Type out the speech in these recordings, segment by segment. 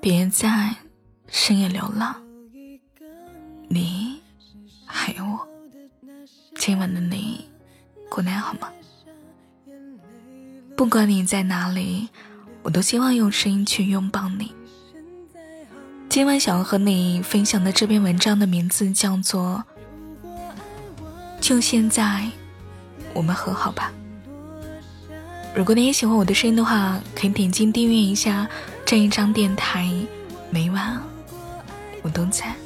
别在深夜流浪，你还有我。今晚的你过得好吗？不管你在哪里，我都希望用声音去拥抱你。今晚想要和你分享的这篇文章的名字叫做《就现在，我们和好吧》。如果你也喜欢我的声音的话，可以点击订阅一下这一张电台，每晚我都在。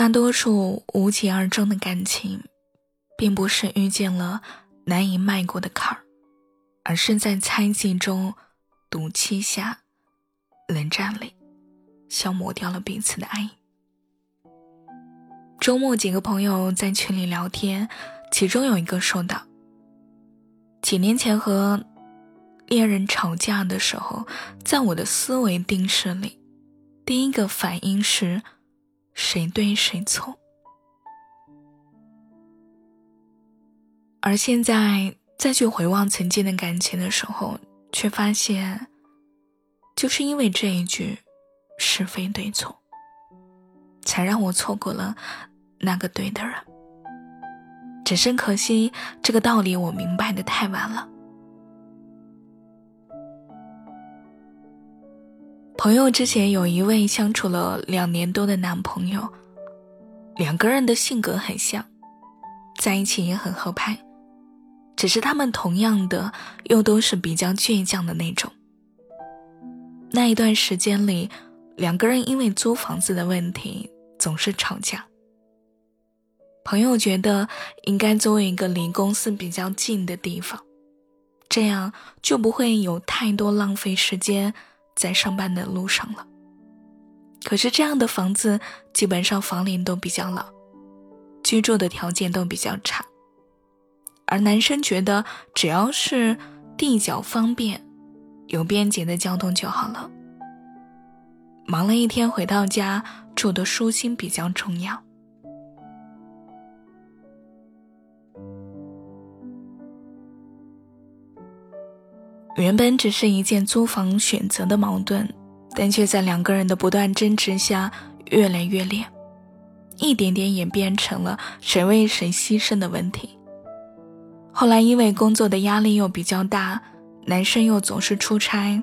大多数无疾而终的感情，并不是遇见了难以迈过的坎儿，而是在猜忌中、赌气下、冷战里，消磨掉了彼此的爱意。周末，几个朋友在群里聊天，其中有一个说道：“几年前和恋人吵架的时候，在我的思维定式里，第一个反应是。”谁对谁错？而现在再去回望曾经的感情的时候，却发现，就是因为这一句“是非对错”，才让我错过了那个对的人。只是可惜，这个道理我明白的太晚了。朋友之前有一位相处了两年多的男朋友，两个人的性格很像，在一起也很合拍，只是他们同样的又都是比较倔强的那种。那一段时间里，两个人因为租房子的问题总是吵架。朋友觉得应该租一个离公司比较近的地方，这样就不会有太多浪费时间。在上班的路上了。可是这样的房子基本上房龄都比较老，居住的条件都比较差。而男生觉得只要是地角方便、有便捷的交通就好了。忙了一天回到家，住的舒心比较重要。原本只是一件租房选择的矛盾，但却在两个人的不断争执下越来越烈，一点点演变成了谁为谁牺牲的问题。后来因为工作的压力又比较大，男生又总是出差，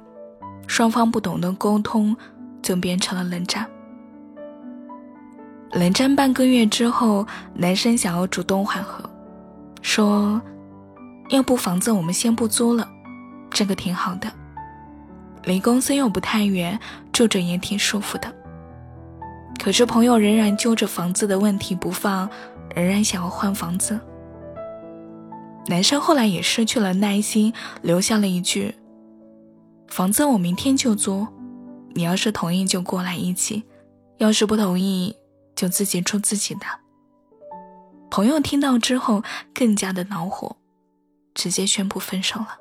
双方不懂得沟通，就变成了冷战。冷战半个月之后，男生想要主动缓和，说：“要不房子我们先不租了。”这个挺好的，离公司又不太远，住着也挺舒服的。可是朋友仍然揪着房子的问题不放，仍然想要换房子。男生后来也失去了耐心，留下了一句：“房子我明天就租，你要是同意就过来一起，要是不同意就自己住自己的。”朋友听到之后更加的恼火，直接宣布分手了。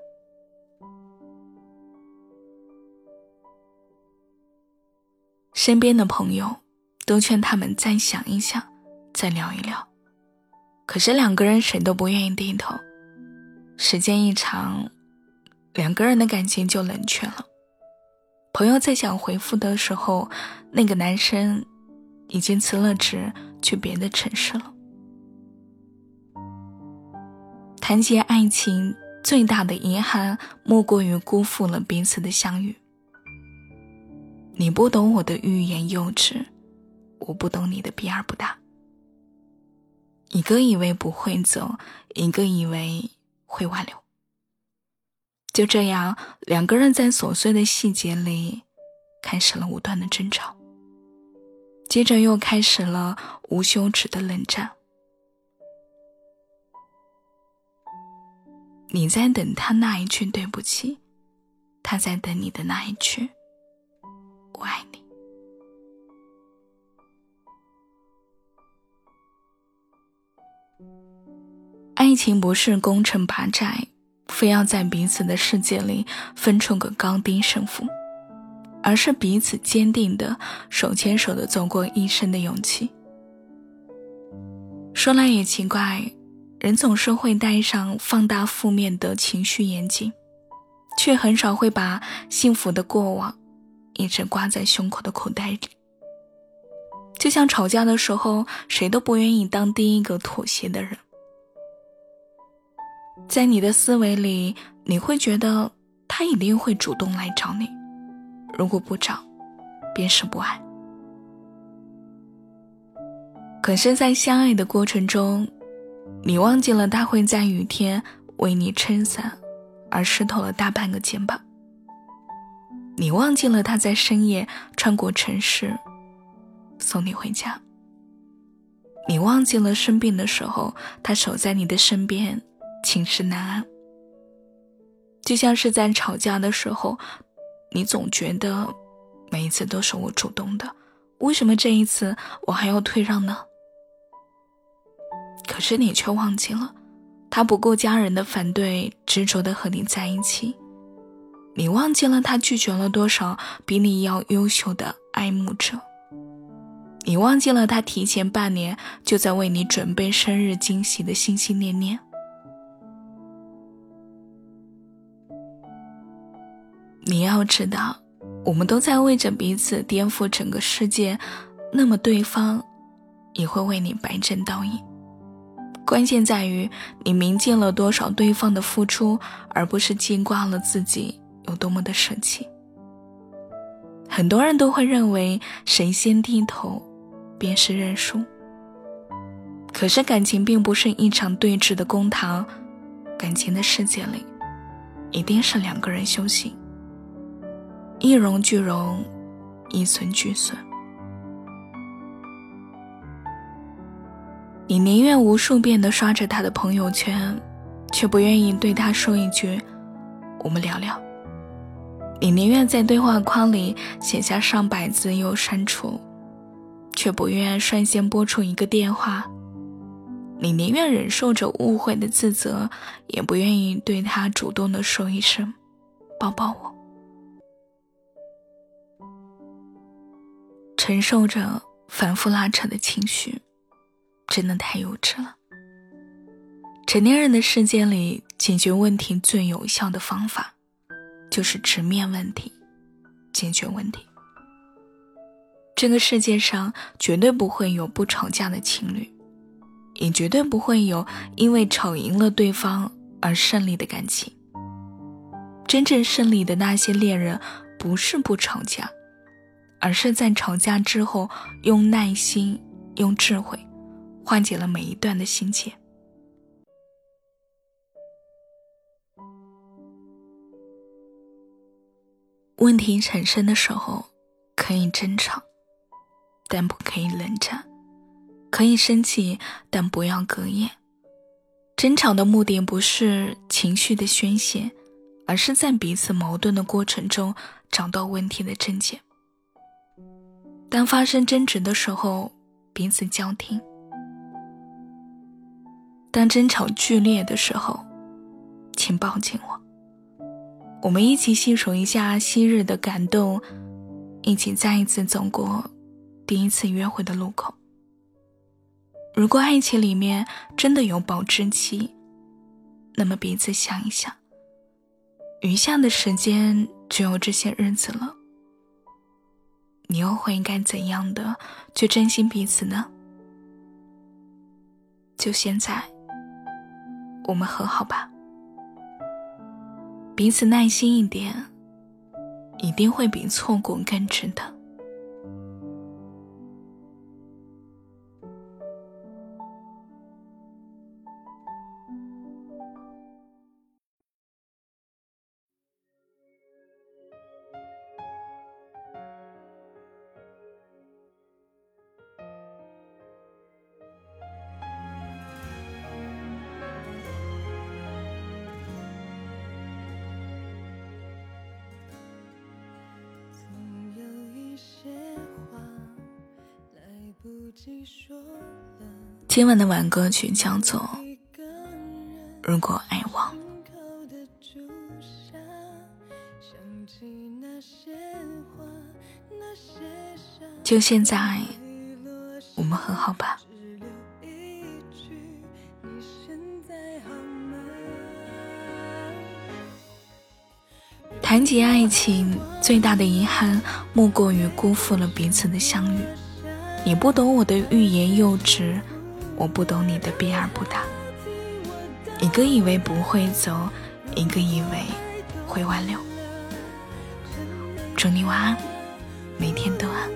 身边的朋友都劝他们再想一想，再聊一聊。可是两个人谁都不愿意低头。时间一长，两个人的感情就冷却了。朋友在想回复的时候，那个男生已经辞了职去别的城市了。谈及爱情，最大的遗憾莫过于辜负了彼此的相遇。你不懂我的欲言又止，我不懂你的避而不答。一个以为不会走，一个以为会挽留。就这样，两个人在琐碎的细节里开始了无端的争吵，接着又开始了无休止的冷战。你在等他那一句对不起，他在等你的那一句。我爱你。爱情不是攻城拔寨，非要在彼此的世界里分出个高低胜负，而是彼此坚定的手牵手的走过一生的勇气。说来也奇怪，人总是会戴上放大负面的情绪眼镜，却很少会把幸福的过往一直挂在胸口的口袋里。就像吵架的时候，谁都不愿意当第一个妥协的人。在你的思维里，你会觉得他一定会主动来找你，如果不找，便是不爱。可是，在相爱的过程中，你忘记了他会在雨天为你撑伞，而湿透了大半个肩膀；你忘记了他在深夜穿过城市。送你回家。你忘记了生病的时候，他守在你的身边，寝食难安。就像是在吵架的时候，你总觉得每一次都是我主动的，为什么这一次我还要退让呢？可是你却忘记了，他不顾家人的反对，执着的和你在一起。你忘记了他拒绝了多少比你要优秀的爱慕者。你忘记了他提前半年就在为你准备生日惊喜的心心念念。你要知道，我们都在为着彼此颠覆整个世界，那么对方也会为你白刃倒影。关键在于你铭记了多少对方的付出，而不是记挂了自己有多么的神奇。很多人都会认为谁先低头。便是认输。可是感情并不是一场对峙的公堂，感情的世界里，一定是两个人修行，一荣俱荣，一损俱损。你宁愿无数遍的刷着他的朋友圈，却不愿意对他说一句“我们聊聊”。你宁愿在对话框里写下上百字又删除。却不愿率先拨出一个电话，你宁愿忍受着误会的自责，也不愿意对他主动的说一声“抱抱我”。承受着反复拉扯的情绪，真的太幼稚了。成年人的世界里，解决问题最有效的方法，就是直面问题，解决问题。这个世界上绝对不会有不吵架的情侣，也绝对不会有因为吵赢了对方而胜利的感情。真正胜利的那些恋人，不是不吵架，而是在吵架之后用耐心、用智慧，化解了每一段的心结。问题产生的时候，可以争吵。但不可以冷战，可以生气，但不要隔夜。争吵的目的不是情绪的宣泄，而是在彼此矛盾的过程中找到问题的症结。当发生争执的时候，彼此交听；当争吵剧烈的时候，请抱紧我。我们一起细数一下昔日的感动，一起再一次走过。第一次约会的路口。如果爱情里面真的有保质期，那么彼此想一想，余下的时间只有这些日子了，你又会应该怎样的去珍惜彼此呢？就现在，我们和好吧，彼此耐心一点，一定会比错过更值得。今晚的晚歌曲叫做《如果爱忘。就现在，我们和好吧。谈及爱情，最大的遗憾莫过于辜负了彼此的相遇。你不懂我的欲言又止，我不懂你的避而不答。一个以为不会走，一个以为会挽留。祝你晚安，每天都安。